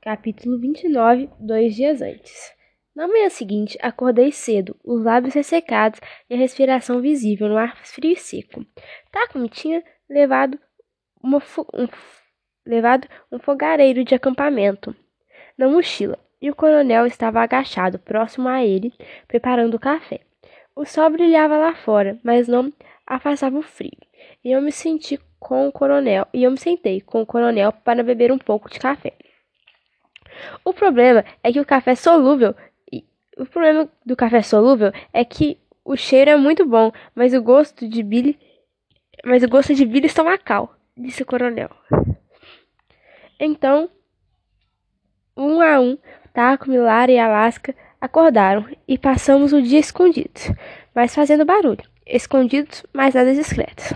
Capítulo 29 Dois dias antes. Na manhã seguinte, acordei cedo, os lábios ressecados e a respiração visível no ar frio e seco. Takumi tinha levado, uma um, levado um fogareiro de acampamento na mochila e o coronel estava agachado próximo a ele, preparando o café. O sol brilhava lá fora, mas não afastava o frio. E eu me senti com o coronel, e eu me sentei com o coronel para beber um pouco de café. O problema é que o café solúvel o problema do café solúvel é que o cheiro é muito bom, mas o gosto de Billy, mas o gosto de Billy estomacal, disse o coronel. Então, um a um, Taco, Milara e Alaska acordaram e passamos o dia escondidos, mas fazendo barulho, escondidos, mas nada discretos.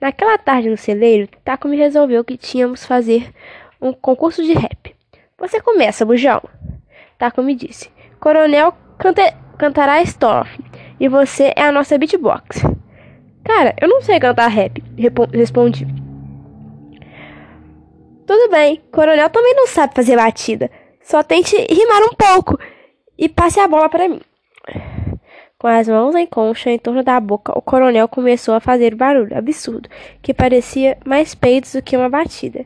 Naquela tarde no celeiro, Taco me resolveu que tínhamos fazer um concurso de rap. Você começa, bujão. Taco me disse. Coronel canta cantará estrofe e você é a nossa beatbox. Cara, eu não sei cantar rap, respondi. Tudo bem, Coronel também não sabe fazer batida. Só tente rimar um pouco e passe a bola para mim. Com as mãos em concha em torno da boca, o coronel começou a fazer barulho absurdo, que parecia mais peitos do que uma batida.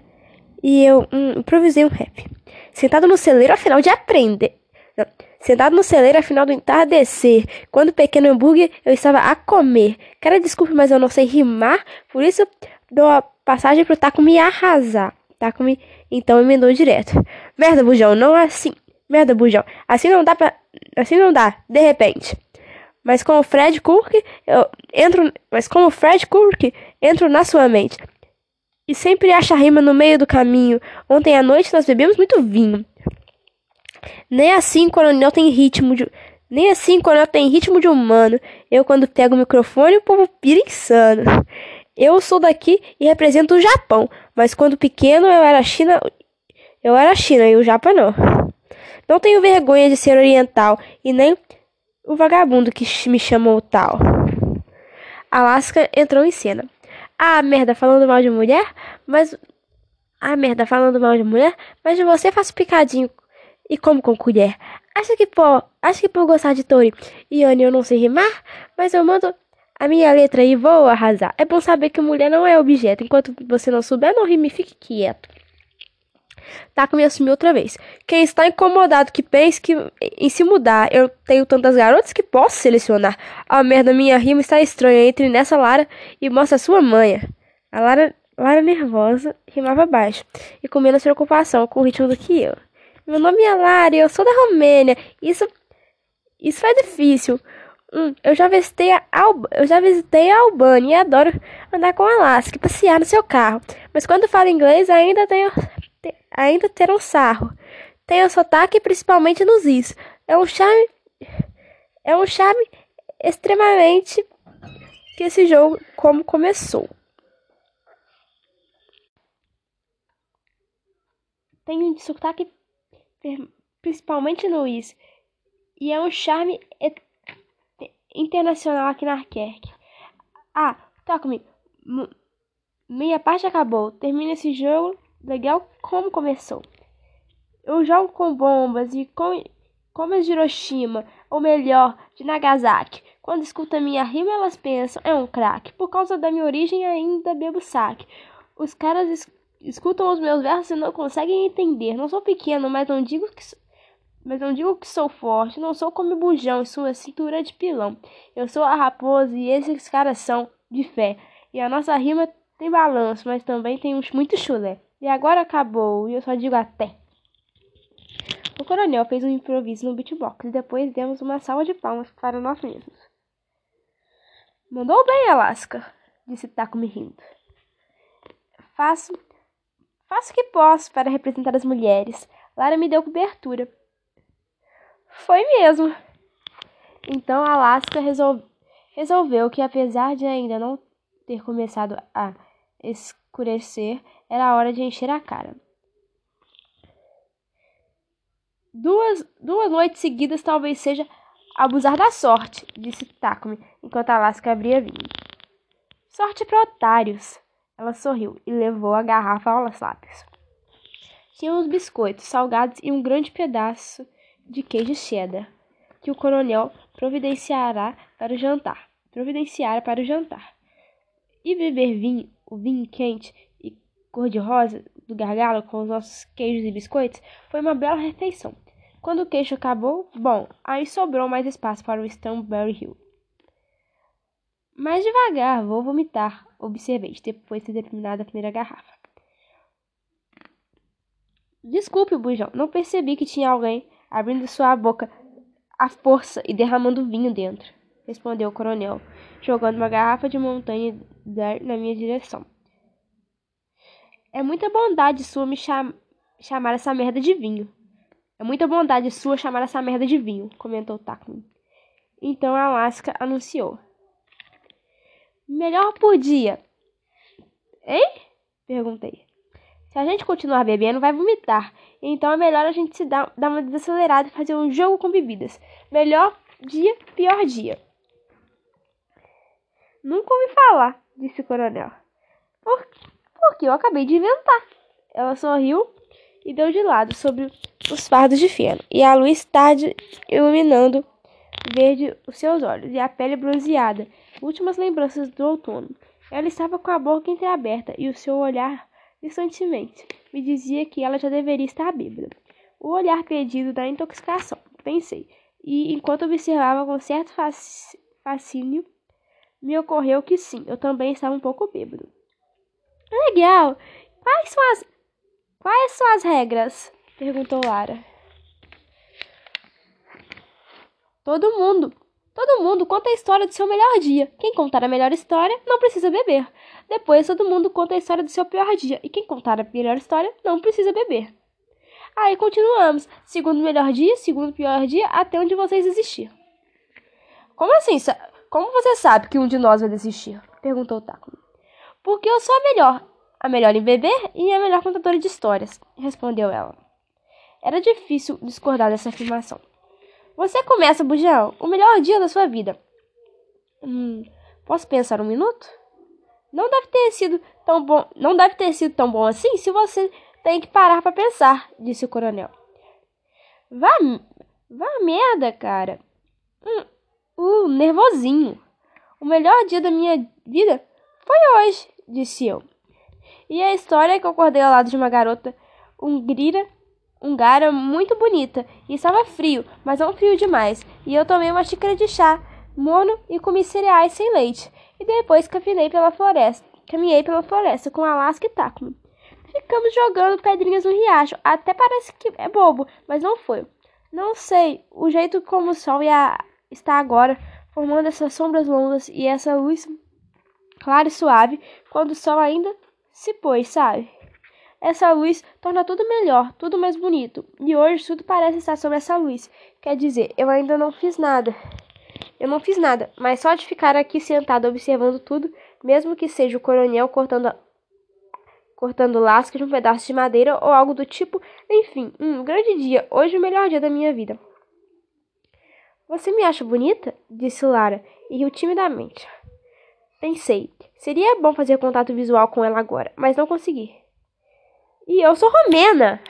E eu hum, improvisei um rap. Sentado no celeiro, afinal de aprender. Não. Sentado no celeiro, afinal do entardecer, quando pequeno hambúrguer eu estava a comer. Cara, desculpe, mas eu não sei rimar, por isso dou a passagem pro Taco me arrasar. Taco me então emendou direto. Merda, bujão, não assim. Merda, bujão. Assim não dá pra. Assim não dá, de repente. Mas com o Fred Kirk, eu entro. Mas com o Fred Kirk, entro na sua mente. E sempre acha rima no meio do caminho. Ontem à noite nós bebemos muito vinho. Nem assim coronel tem ritmo de. Nem assim coronel tem ritmo de humano. Eu, quando pego o microfone, o povo pira insano. Eu sou daqui e represento o Japão. Mas quando pequeno eu era China. Eu era China e o Japão não. Não tenho vergonha de ser oriental e nem o vagabundo que me chamou tal. Alaska entrou em cena. Ah, merda, falando mal de mulher? Mas. Ah, merda, falando mal de mulher? Mas você faço picadinho e como com colher. Acho que por, acho que por gostar de Tori e Anne eu não sei rimar, mas eu mando a minha letra e vou arrasar. É bom saber que mulher não é objeto. Enquanto você não souber, não rime, fique quieto. Taco me assumiu outra vez. Quem está incomodado que pense que em se mudar eu tenho tantas garotas que posso selecionar. A merda, minha rima está estranha. Entre nessa Lara e mostra sua manha. A Lara, Lara nervosa rimava baixo e com menos preocupação com o ritmo do que eu. Meu nome é Lara, eu sou da Romênia. Isso, isso é difícil. Hum, eu já visitei a Alba, eu já visitei a Albânia e adoro andar com a Alaska, passear no seu carro. Mas quando falo inglês ainda tenho, ainda ter um sarro. Tenho sotaque principalmente nos is. É um charme, é um charme extremamente que esse jogo como começou. Tenho um sotaque principalmente no Is, e é um charme internacional aqui na Arquerque. Ah, comigo. Minha parte acabou. Termina esse jogo legal como começou. Eu jogo com bombas e com, como de Hiroshima, ou melhor, de Nagasaki. Quando escutam minha rima, elas pensam, é um craque. Por causa da minha origem, ainda bebo saque. Os caras escutam os meus versos e não conseguem entender. Não sou pequeno, mas não digo que mas não digo que sou forte, não sou como bujão e sua cintura de pilão. Eu sou a raposa e esses caras são de fé. E a nossa rima tem balanço, mas também tem muito chulé. E agora acabou, e eu só digo até. O coronel fez um improviso no beatbox e depois demos uma salva de palmas para nós mesmos. Mandou bem, Alaska, disse Taco me rindo. Faço Faço o que posso para representar as mulheres. Lara me deu cobertura. Foi mesmo. Então Alaska resol... resolveu que, apesar de ainda não ter começado a escurecer, era hora de encher a cara. Duas, duas noites seguidas talvez seja abusar da sorte, disse Takumi, enquanto Alaska abria vinho. Sorte para otários. Ela sorriu e levou a garrafa aos lábios. tinha uns biscoitos salgados e um grande pedaço de queijo cheddar, que o coronel providenciará para o jantar. Providenciara para o jantar. E beber vinho, o vinho quente cor-de-rosa do gargalo com os nossos queijos e biscoitos foi uma bela refeição. Quando o queijo acabou, bom, aí sobrou mais espaço para o Stanbury Hill. Mais devagar, vou vomitar, observei, depois de ter terminado a primeira garrafa. Desculpe, bujão, não percebi que tinha alguém abrindo sua boca à força e derramando vinho dentro, respondeu o coronel, jogando uma garrafa de montanha na minha direção. É muita bondade sua me cham chamar essa merda de vinho. É muita bondade sua chamar essa merda de vinho, comentou Takman. Então a Alaska anunciou. Melhor por dia. Hein? Perguntei. Se a gente continuar bebendo, vai vomitar. Então é melhor a gente se dar, dar uma desacelerada e fazer um jogo com bebidas. Melhor dia, pior dia. Nunca ouvi falar, disse o coronel. Por, porque eu acabei de inventar. Ela sorriu e deu de lado sobre os fardos de feno. E a luz tarde iluminando verde os seus olhos e a pele bronzeada últimas lembranças do outono. Ela estava com a boca entreaberta e o seu olhar distantemente me dizia que ela já deveria estar bêbada. O olhar perdido da intoxicação, pensei, e enquanto observava com certo fascínio, me ocorreu que sim, eu também estava um pouco bêbado. Legal! Quais são as. Quais são as regras? perguntou Lara. Todo mundo Todo mundo conta a história do seu melhor dia. Quem contar a melhor história não precisa beber. Depois todo mundo conta a história do seu pior dia. E quem contar a melhor história não precisa beber. Aí continuamos. Segundo melhor dia, segundo pior dia, até onde vocês existir. Como assim? Como você sabe que um de nós vai desistir? Perguntou Taco. Porque eu sou a melhor. A melhor em beber e a melhor contadora de histórias, respondeu ela. Era difícil discordar dessa afirmação. Você começa, Bujão, o melhor dia da sua vida. Hum, posso pensar um minuto? Não deve ter sido tão bom, não deve ter sido tão bom assim se você tem que parar para pensar, disse o coronel. Vá, vá merda, cara. Hum, uh, nervosinho. O melhor dia da minha vida foi hoje, disse eu. E a história é que eu acordei ao lado de uma garota ungrira húngara muito bonita e estava frio, mas não frio demais. E eu tomei uma xícara de chá mono e comi cereais sem leite. E depois caminhei pela floresta. Caminhei pela floresta com Alaska e Takumi. Ficamos jogando pedrinhas no riacho. Até parece que é bobo, mas não foi. Não sei, o jeito como o sol ia, está agora, formando essas sombras longas e essa luz clara e suave, quando o sol ainda se pôs, sabe? Essa luz torna tudo melhor, tudo mais bonito. E hoje tudo parece estar sobre essa luz. Quer dizer, eu ainda não fiz nada. Eu não fiz nada, mas só de ficar aqui sentado observando tudo, mesmo que seja o coronel cortando cortando lascas de um pedaço de madeira ou algo do tipo, enfim, um grande dia, hoje o melhor dia da minha vida. Você me acha bonita? disse Lara, e riu timidamente. Pensei, seria bom fazer contato visual com ela agora, mas não consegui. E eu sou romena.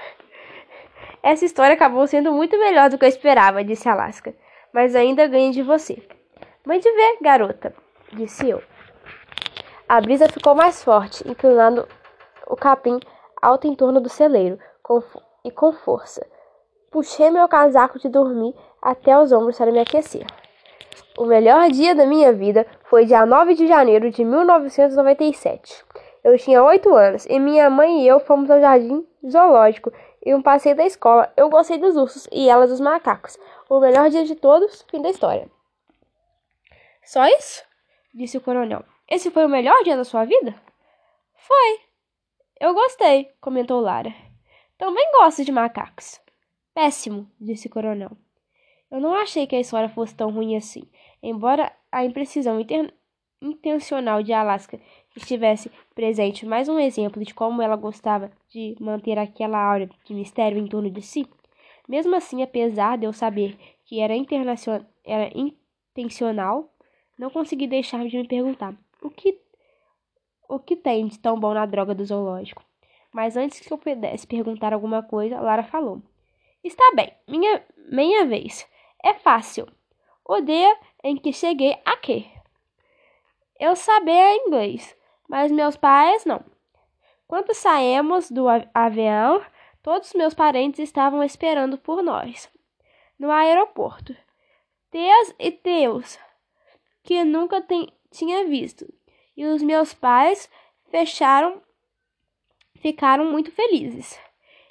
Essa história acabou sendo muito melhor do que eu esperava, disse Alaska. Mas ainda ganho de você. Mãe de ver, garota, disse eu. A brisa ficou mais forte, inclinando o capim alto em torno do celeiro, com, e com força. Puxei meu casaco de dormir até os ombros para me aquecer. O melhor dia da minha vida foi dia 9 de janeiro de 1997. Eu tinha oito anos e minha mãe e eu fomos ao jardim zoológico e um passeio da escola. Eu gostei dos ursos e ela dos macacos. O melhor dia de todos, fim da história. Só isso? Disse o coronel. Esse foi o melhor dia da sua vida? Foi. Eu gostei, comentou Lara. Também gosto de macacos. Péssimo, disse o coronel. Eu não achei que a história fosse tão ruim assim, embora a imprecisão intencional de Alaska estivesse presente mais um exemplo de como ela gostava de manter aquela aura de mistério em torno de si. Mesmo assim, apesar de eu saber que era, era intencional, não consegui deixar de me perguntar o que, o que tem de tão bom na droga do zoológico. Mas antes que eu pudesse perguntar alguma coisa, Lara falou: Está bem, minha, minha vez. É fácil. O dia em que cheguei aqui. Eu sabia inglês, mas meus pais não. Quando saímos do avião, todos meus parentes estavam esperando por nós no aeroporto. Deus e Deus, que nunca tem, tinha visto. E os meus pais fecharam ficaram muito felizes.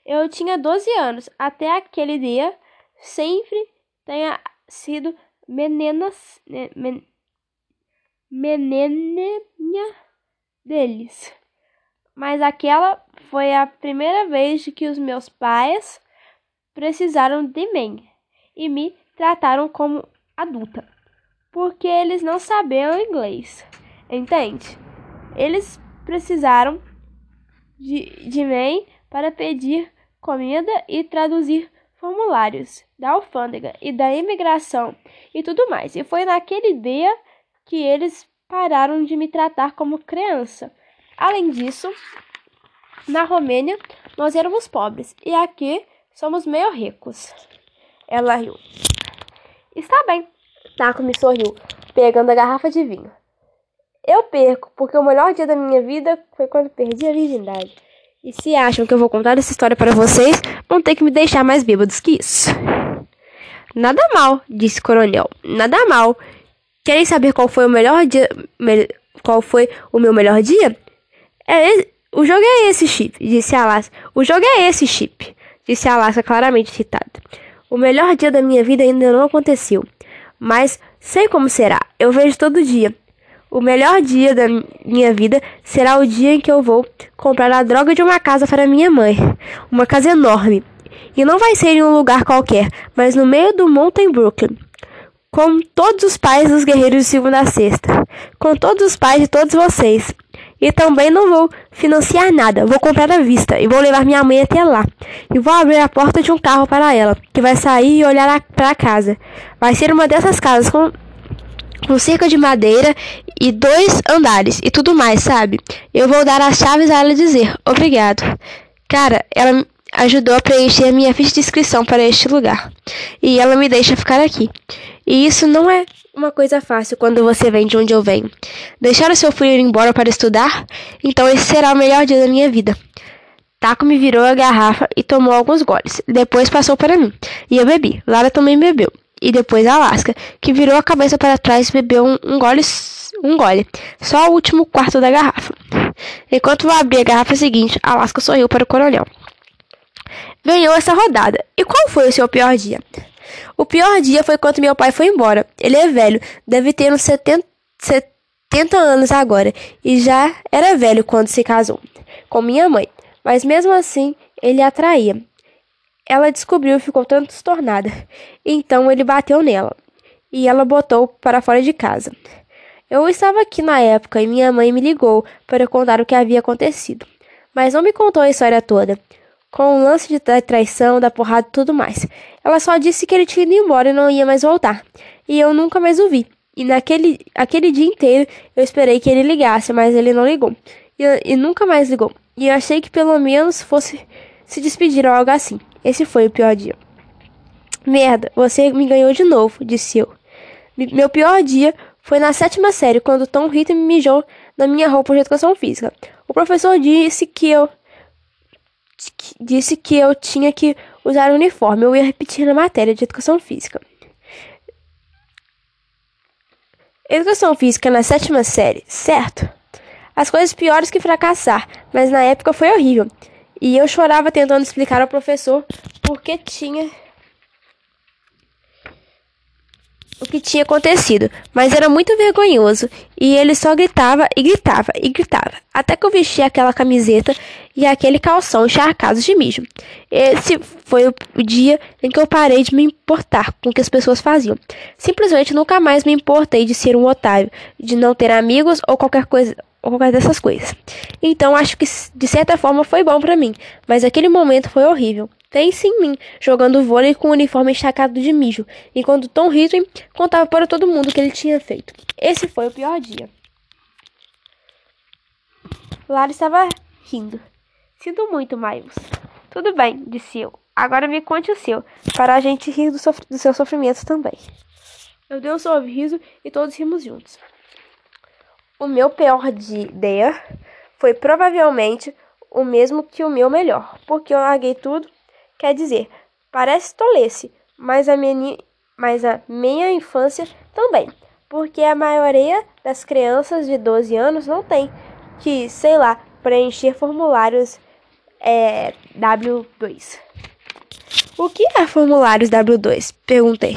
Eu tinha 12 anos, até aquele dia sempre tenha sido meninas, men, menininha deles. Mas aquela foi a primeira vez que os meus pais precisaram de mim e me trataram como adulta, porque eles não sabiam inglês, entende? Eles precisaram de, de mim para pedir comida e traduzir formulários da alfândega e da imigração e tudo mais. E foi naquele dia que eles pararam de me tratar como criança. Além disso, na Romênia nós éramos pobres e aqui somos meio ricos. Ela riu. Está bem. Taco me sorriu, pegando a garrafa de vinho. Eu perco, porque o melhor dia da minha vida foi quando perdi a virgindade. E se acham que eu vou contar essa história para vocês, vão ter que me deixar mais bêbados que isso. Nada mal, disse o coronel. Nada mal. Querem saber qual foi o melhor dia? Me, qual foi o meu melhor dia? É, o jogo é esse, Chip, disse Alaska. O jogo é esse, Chip, disse Alaska claramente irritada. O melhor dia da minha vida ainda não aconteceu, mas sei como será. Eu vejo todo dia. O melhor dia da minha vida será o dia em que eu vou comprar a droga de uma casa para minha mãe. Uma casa enorme. E não vai ser em um lugar qualquer, mas no meio do Mountain Brooklyn. Com todos os pais dos guerreiros de segunda a sexta. Com todos os pais de todos vocês. E também não vou financiar nada. Vou comprar à vista e vou levar minha mãe até lá. E vou abrir a porta de um carro para ela, que vai sair e olhar para a casa. Vai ser uma dessas casas com com cerca de madeira e dois andares e tudo mais, sabe? Eu vou dar as chaves a ela dizer obrigado. Cara, ela ajudou a preencher a minha ficha de inscrição para este lugar. E ela me deixa ficar aqui. E isso não é uma coisa fácil quando você vem de onde eu venho. Deixar o seu filho ir embora para estudar? Então esse será o melhor dia da minha vida. Taco me virou a garrafa e tomou alguns goles. Depois passou para mim. E eu bebi. Lara também bebeu e depois Alaska, que virou a cabeça para trás e bebeu um, um gole um gole, só o último quarto da garrafa. Enquanto eu abri a garrafa seguinte, Alaska sorriu para o coronel. Ganhou essa rodada. E qual foi o seu pior dia? O pior dia foi quando meu pai foi embora. Ele é velho, deve ter uns 70, 70 anos agora, e já era velho quando se casou com minha mãe. Mas mesmo assim, ele atraía. Ela descobriu e ficou transtornada. Então ele bateu nela e ela botou para fora de casa. Eu estava aqui na época e minha mãe me ligou para contar o que havia acontecido, mas não me contou a história toda, com o lance de traição, da porrada e tudo mais. Ela só disse que ele tinha ido embora e não ia mais voltar, e eu nunca mais o vi. E naquele aquele dia inteiro eu esperei que ele ligasse, mas ele não ligou. E, e nunca mais ligou. E eu achei que pelo menos fosse se despedir ou algo assim. Esse foi o pior dia. Merda, você me ganhou de novo, disse eu. Meu pior dia foi na sétima série, quando Tom Rita me mijou na minha roupa de educação física. O professor disse que eu disse que eu tinha que usar o uniforme. Eu ia repetir na matéria de educação física. Educação física na sétima série, certo? As coisas piores que fracassar, mas na época foi horrível. E eu chorava tentando explicar ao professor por que tinha o que tinha acontecido, mas era muito vergonhoso e ele só gritava e gritava e gritava, até que eu vesti aquela camiseta e aquele calção encharcados de mijo. Esse foi o dia em que eu parei de me importar com o que as pessoas faziam. Simplesmente nunca mais me importei de ser um otário, de não ter amigos ou qualquer coisa ou qualquer dessas coisas. Então acho que de certa forma foi bom para mim, mas aquele momento foi horrível. Pense em mim, jogando vôlei com o uniforme encharcado de mijo, enquanto Tom Ritchie contava para todo mundo o que ele tinha feito. Esse foi o pior dia. Lara estava rindo. Sinto muito, Miles. Tudo bem, disse eu. Agora me conte o seu, para a gente rir do, do seu sofrimento também. Eu dei um sorriso e todos rimos juntos. O meu pior dia foi provavelmente o mesmo que o meu melhor, porque eu larguei tudo. Quer dizer, parece tolice, mas a minha, mas a minha infância também, porque a maioria das crianças de 12 anos não tem que, sei lá, preencher formulários é, W2. O que é formulários W2? Perguntei.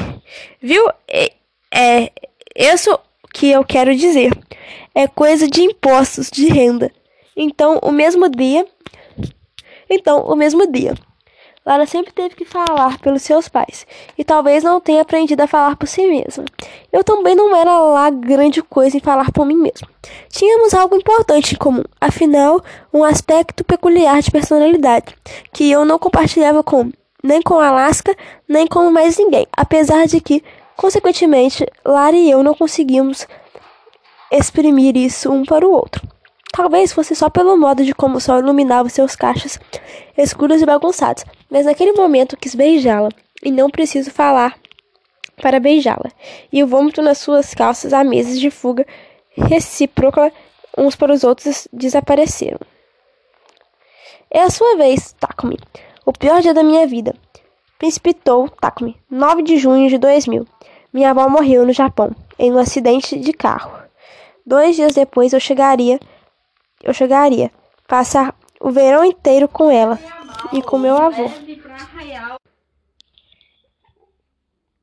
Viu? É, é isso que eu quero dizer. É coisa de impostos de renda. Então, o mesmo dia. Então, o mesmo dia. Lara sempre teve que falar pelos seus pais e talvez não tenha aprendido a falar por si mesma. Eu também não era lá grande coisa em falar por mim mesmo. Tínhamos algo importante em comum, afinal, um aspecto peculiar de personalidade que eu não compartilhava com nem com Alaska, nem com mais ninguém, apesar de que, consequentemente, Lara e eu não conseguimos exprimir isso um para o outro. Talvez fosse só pelo modo de como o sol iluminava seus cachos escuros e bagunçados, mas naquele momento quis beijá-la, e não preciso falar para beijá-la. E o vômito nas suas calças a meses de fuga recíproca uns para os outros desapareceram. É a sua vez, Takumi. O pior dia da minha vida. Precipitou Takumi, 9 de junho de 2000. Minha avó morreu no Japão, em um acidente de carro. Dois dias depois eu chegaria eu chegaria, passar o verão inteiro com ela e com meu avô.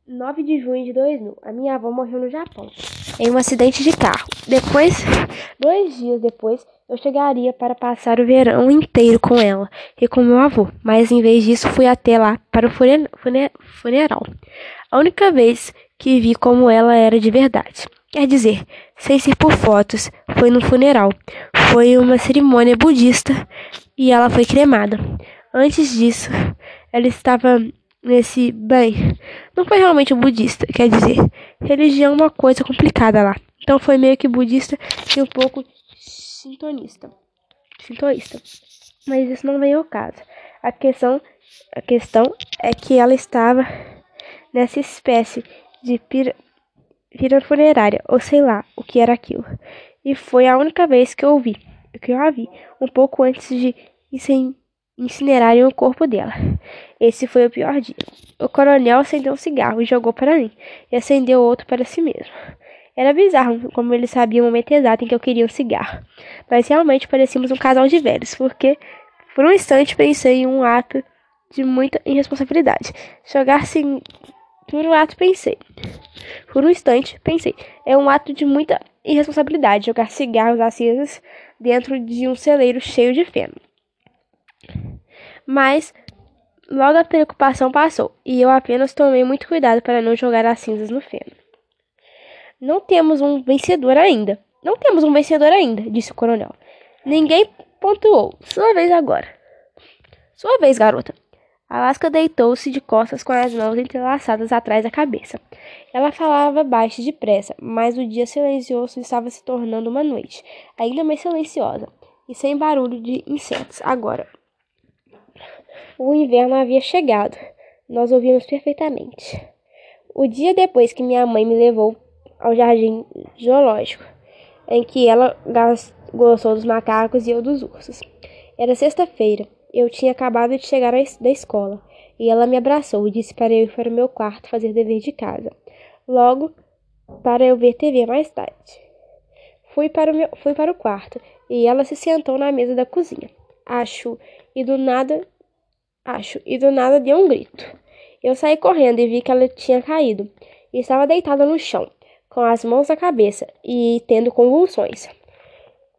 9 de junho de 2000, a minha avó morreu no Japão, em um acidente de carro. Depois, dois dias depois, eu chegaria para passar o verão inteiro com ela e com meu avô, mas em vez disso fui até lá para o funeral. A única vez que vi como ela era de verdade. Quer dizer, sem ser por fotos, foi no funeral. Foi uma cerimônia budista e ela foi cremada. Antes disso, ela estava nesse bem. Não foi realmente budista, quer dizer, religião é uma coisa complicada lá. Então foi meio que budista e um pouco sintonista. Sintoísta. Mas isso não veio ao caso. A questão, a questão é que ela estava nessa espécie de pir vira funerária, ou sei lá o que era aquilo. E foi a única vez que eu vi, que eu a vi, um pouco antes de incinerarem o corpo dela. Esse foi o pior dia. O coronel acendeu um cigarro e jogou para mim, e acendeu outro para si mesmo. Era bizarro como ele sabia o momento exato em que eu queria um cigarro. Mas realmente parecíamos um casal de velhos, porque por um instante pensei em um ato de muita irresponsabilidade. Jogar-se por um ato pensei. Por um instante pensei. É um ato de muita irresponsabilidade jogar cigarros acesos dentro de um celeiro cheio de feno. Mas logo a preocupação passou e eu apenas tomei muito cuidado para não jogar as cinzas no feno. Não temos um vencedor ainda. Não temos um vencedor ainda, disse o coronel. Ninguém pontuou. Sua vez agora. Sua vez, garota. Alaska deitou-se de costas com as mãos entrelaçadas atrás da cabeça. Ela falava baixo e depressa, mas o dia silencioso estava se tornando uma noite, ainda mais silenciosa, e sem barulho de insetos. Agora, o inverno havia chegado. Nós ouvimos perfeitamente. O dia depois que minha mãe me levou ao jardim zoológico, em que ela gostou dos macacos e eu dos ursos. Era sexta-feira. Eu tinha acabado de chegar da escola e ela me abraçou e disse para eu ir para o meu quarto fazer dever de casa. Logo, para eu ver TV mais tarde. Fui para o, meu, fui para o quarto e ela se sentou na mesa da cozinha. Acho, e do nada, acho, e do nada deu um grito. Eu saí correndo e vi que ela tinha caído e estava deitada no chão, com as mãos na cabeça e tendo convulsões.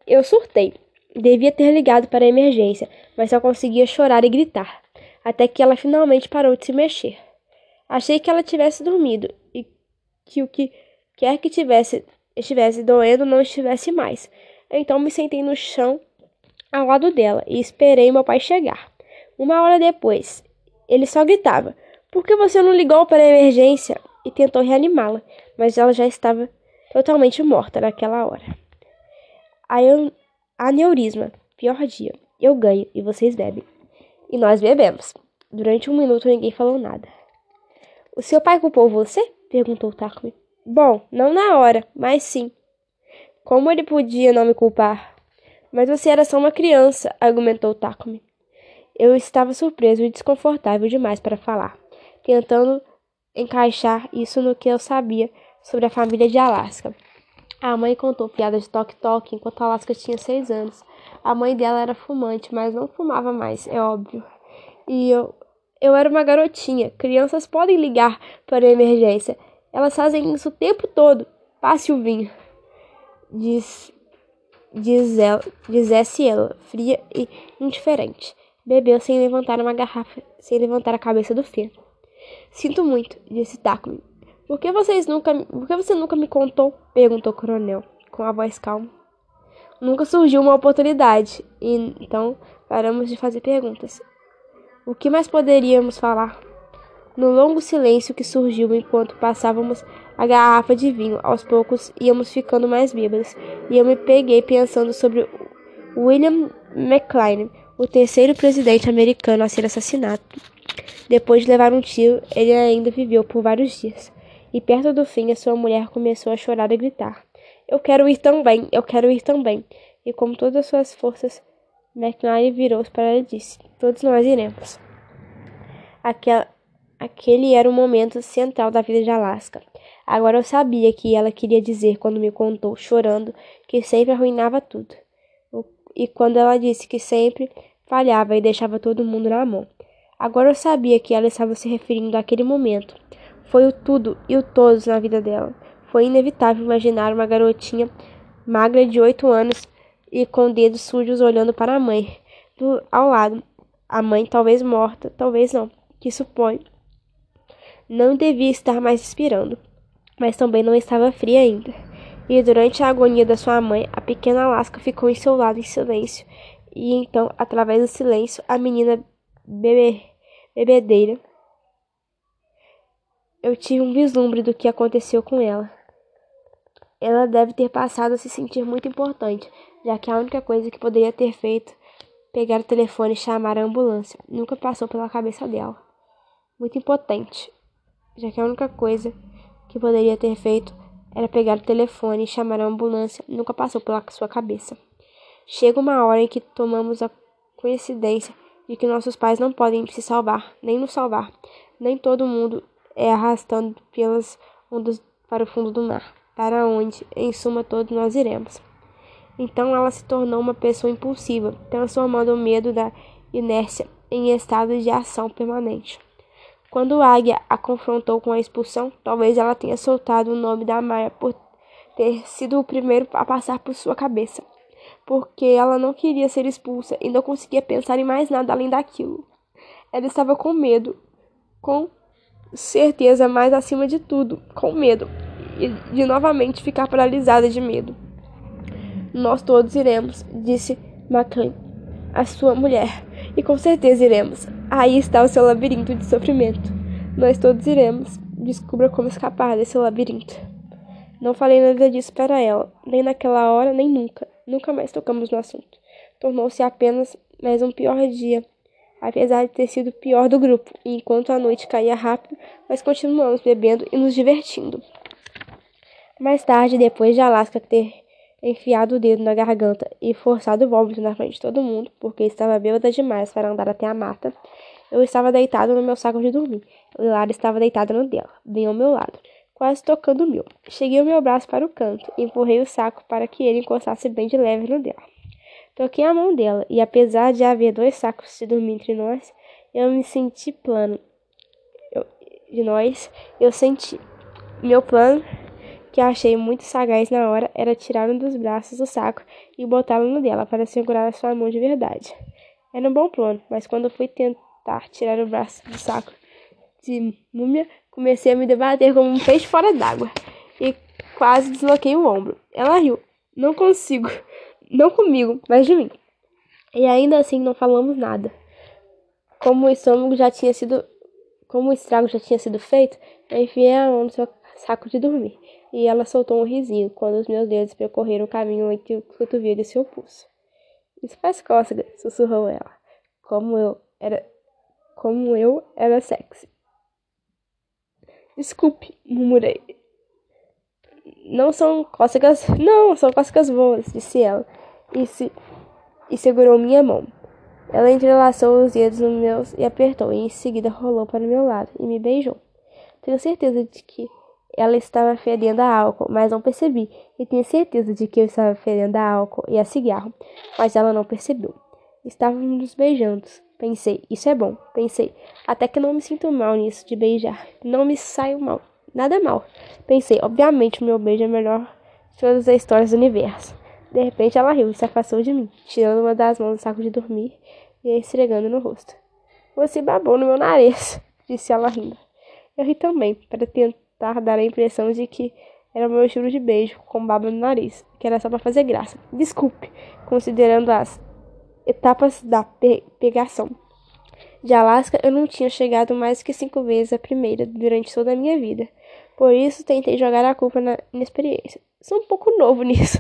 Eu surtei. Devia ter ligado para a emergência, mas só conseguia chorar e gritar, até que ela finalmente parou de se mexer. Achei que ela tivesse dormido e que o que quer que tivesse estivesse doendo não estivesse mais. Então me sentei no chão ao lado dela e esperei meu pai chegar. Uma hora depois, ele só gritava: Por que você não ligou para a emergência? e tentou reanimá-la, mas ela já estava totalmente morta naquela hora. Aneurisma, pior dia. Eu ganho e vocês bebem. E nós bebemos. Durante um minuto ninguém falou nada. O seu pai culpou você? perguntou Takumi. Bom, não na hora, mas sim. Como ele podia não me culpar? Mas você era só uma criança, argumentou Takumi. Eu estava surpreso e desconfortável demais para falar, tentando encaixar isso no que eu sabia sobre a família de Alaska. A mãe contou piadas de toque-toque enquanto Alaska tinha seis anos. A mãe dela era fumante, mas não fumava mais, é óbvio. E eu, eu era uma garotinha. Crianças podem ligar para emergência. Elas fazem isso o tempo todo. Passe o vinho diz, diz ela, dissesse ela, fria e indiferente. Bebeu sem levantar uma garrafa, sem levantar a cabeça do feno. Sinto muito, disse Takumi. Por que vocês nunca, por que você nunca me contou? perguntou o coronel, com a voz calma. Nunca surgiu uma oportunidade, então paramos de fazer perguntas. O que mais poderíamos falar? No longo silêncio que surgiu enquanto passávamos a garrafa de vinho. Aos poucos íamos ficando mais bêbados, e eu me peguei pensando sobre William McLean, o terceiro presidente americano a ser assassinado. Depois de levar um tiro, ele ainda viveu por vários dias. E perto do fim, a sua mulher começou a chorar e gritar: Eu quero ir também, eu quero ir também. E com todas as suas forças, McLean virou-se para ela e disse: Todos nós iremos. Aquela, aquele era o momento central da vida de Alaska. Agora eu sabia que ela queria dizer quando me contou, chorando, que sempre arruinava tudo. E quando ela disse que sempre falhava e deixava todo mundo na mão. Agora eu sabia que ela estava se referindo àquele momento. Foi o tudo e o todos na vida dela. Foi inevitável imaginar uma garotinha magra de oito anos e com dedos sujos olhando para a mãe do, ao lado. A mãe talvez morta, talvez não, que supõe. Não devia estar mais respirando mas também não estava fria ainda. E durante a agonia da sua mãe, a pequena Alaska ficou em seu lado em silêncio. E então, através do silêncio, a menina bebe, bebedeira. Eu tive um vislumbre do que aconteceu com ela. Ela deve ter passado a se sentir muito importante, já que a única coisa que poderia ter feito pegar o telefone e chamar a ambulância nunca passou pela cabeça dela. Muito impotente, já que a única coisa que poderia ter feito era pegar o telefone e chamar a ambulância, nunca passou pela sua cabeça. Chega uma hora em que tomamos a coincidência de que nossos pais não podem se salvar, nem nos salvar. Nem todo mundo é arrastando pelas ondas para o fundo do mar, para onde, em suma, todos nós iremos. Então ela se tornou uma pessoa impulsiva, transformando o medo da inércia em estado de ação permanente. Quando Águia a confrontou com a expulsão, talvez ela tenha soltado o nome da Maia por ter sido o primeiro a passar por sua cabeça, porque ela não queria ser expulsa e não conseguia pensar em mais nada além daquilo. Ela estava com medo, com certeza, mas acima de tudo, com medo, e de novamente ficar paralisada de medo. Nós todos iremos, disse McCain, a sua mulher, e com certeza iremos. Aí está o seu labirinto de sofrimento. Nós todos iremos. Descubra como escapar desse labirinto. Não falei nada disso para ela, nem naquela hora, nem nunca. Nunca mais tocamos no assunto. Tornou-se apenas mais um pior dia, apesar de ter sido o pior do grupo. Enquanto a noite caía rápido, nós continuamos bebendo e nos divertindo. Mais tarde, depois de Alaska ter enfiado o dedo na garganta e forçado o vômito na frente de todo mundo, porque estava bêbada demais para andar até a mata, eu estava deitado no meu saco de dormir. Lara estava deitada no dela, bem ao meu lado, quase tocando o meu. Cheguei o meu braço para o canto e empurrei o saco para que ele encostasse bem de leve no dela. Toquei a mão dela e, apesar de haver dois sacos de dormir entre nós, eu me senti plano. Eu, de nós, eu senti. Meu plano, que achei muito sagaz na hora, era tirar um dos braços do saco e botá-lo no dela para segurar a sua mão de verdade. Era um bom plano, mas quando fui tentar tirar o braço do saco de múmia, comecei a me debater como um peixe fora d'água e quase desloquei o ombro. Ela riu. Não consigo. Não comigo, mas de mim. E ainda assim não falamos nada. Como o estômago já tinha sido. Como o estrago já tinha sido feito, eu enfiei a mão no seu saco de dormir. E ela soltou um risinho quando os meus dedos percorreram o caminho entre o cotovelo e seu pulso. Isso faz cócega, sussurrou ela. Como eu era. Como eu era sexy. Desculpe, murmurei. Não são cócegas. Não, são cócegas boas, disse ela. E, se, e segurou minha mão. Ela entrelaçou os dedos nos meus e apertou, e em seguida rolou para meu lado e me beijou. Tenho certeza de que ela estava fedendo a álcool, mas não percebi. E tinha certeza de que eu estava fedendo a álcool e a cigarro, mas ela não percebeu. Estávamos nos beijando. Pensei, isso é bom. Pensei, até que não me sinto mal nisso de beijar. Não me saio mal. Nada mal. Pensei, obviamente o meu beijo é melhor de todas as histórias do universo. De repente ela riu e se afastou de mim, tirando uma das mãos do saco de dormir e esfregando no rosto. Você babou no meu nariz, disse ela rindo. Eu ri também, para tentar dar a impressão de que era o meu estilo de beijo, com baba no nariz, que era só para fazer graça. Desculpe, considerando as etapas da pe pegação. De Alasca, eu não tinha chegado mais que cinco vezes a primeira durante toda a minha vida. Por isso, tentei jogar a culpa na inexperiência. Sou um pouco novo nisso.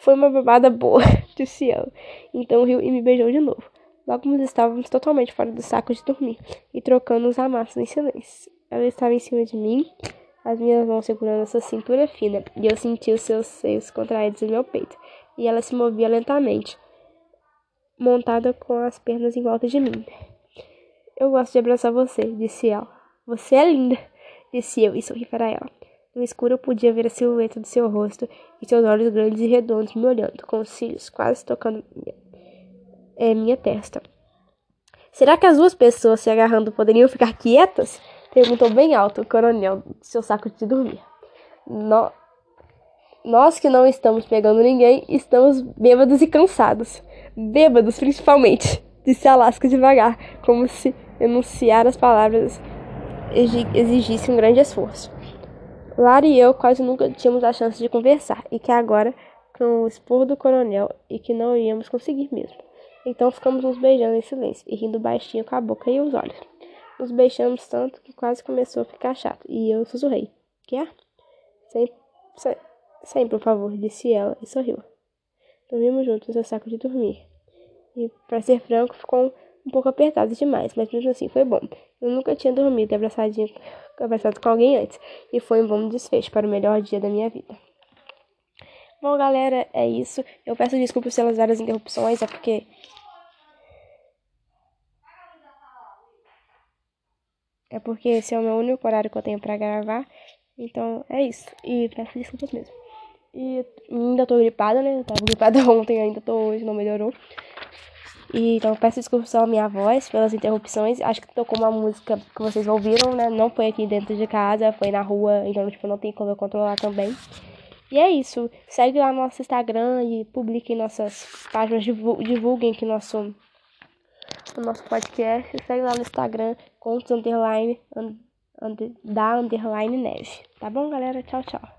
Foi uma babada boa, disse ela. Então riu e me beijou de novo. Logo nos estávamos totalmente fora do saco de dormir e trocando os amassos em silêncio. Ela estava em cima de mim, as minhas mãos segurando a sua cintura fina, e eu senti os seus seios contraídos em meu peito, e ela se movia lentamente, montada com as pernas em volta de mim. Eu gosto de abraçar você, disse ela. Você é linda, disse eu e sorri para ela. No escuro eu podia ver a silhueta do seu rosto e seus olhos grandes e redondos me olhando, com os cílios quase tocando minha, é, minha testa. Será que as duas pessoas se agarrando poderiam ficar quietas? Perguntou bem alto o coronel do seu saco de dormir. No... Nós que não estamos pegando ninguém, estamos bêbados e cansados. Bêbados, principalmente, disse Alaska devagar, como se enunciar as palavras exigisse um grande esforço. Lara e eu quase nunca tínhamos a chance de conversar, e que agora, com o expor do coronel, e que não íamos conseguir mesmo. Então ficamos nos beijando em silêncio, e rindo baixinho com a boca e os olhos. Nos beijamos tanto que quase começou a ficar chato, e eu sussurrei. Quer? Sem, sem, sem, por favor, disse ela e sorriu. Dormimos juntos no seu saco de dormir. E, para ser franco, ficou um pouco apertado demais, mas mesmo assim foi bom. Eu nunca tinha dormido abraçadinho, abraçado com alguém antes, e foi um bom desfecho para o melhor dia da minha vida. Bom, galera, é isso. Eu peço desculpas pelas várias interrupções, é porque É porque esse é o meu único horário que eu tenho pra gravar. Então é isso. E peço desculpas mesmo. E ainda tô gripada, né? Eu tava gripada ontem, ainda tô hoje, não melhorou. E, então peço desculpas à minha voz pelas interrupções. Acho que tocou uma música que vocês ouviram, né? Não foi aqui dentro de casa, foi na rua, então tipo, não tem como eu controlar também. E é isso. Segue lá no nosso Instagram e publiquem nossas páginas, divulguem aqui nosso o nosso podcast. Segue lá no Instagram, contos underline, da underline neve. Tá bom, galera? Tchau, tchau.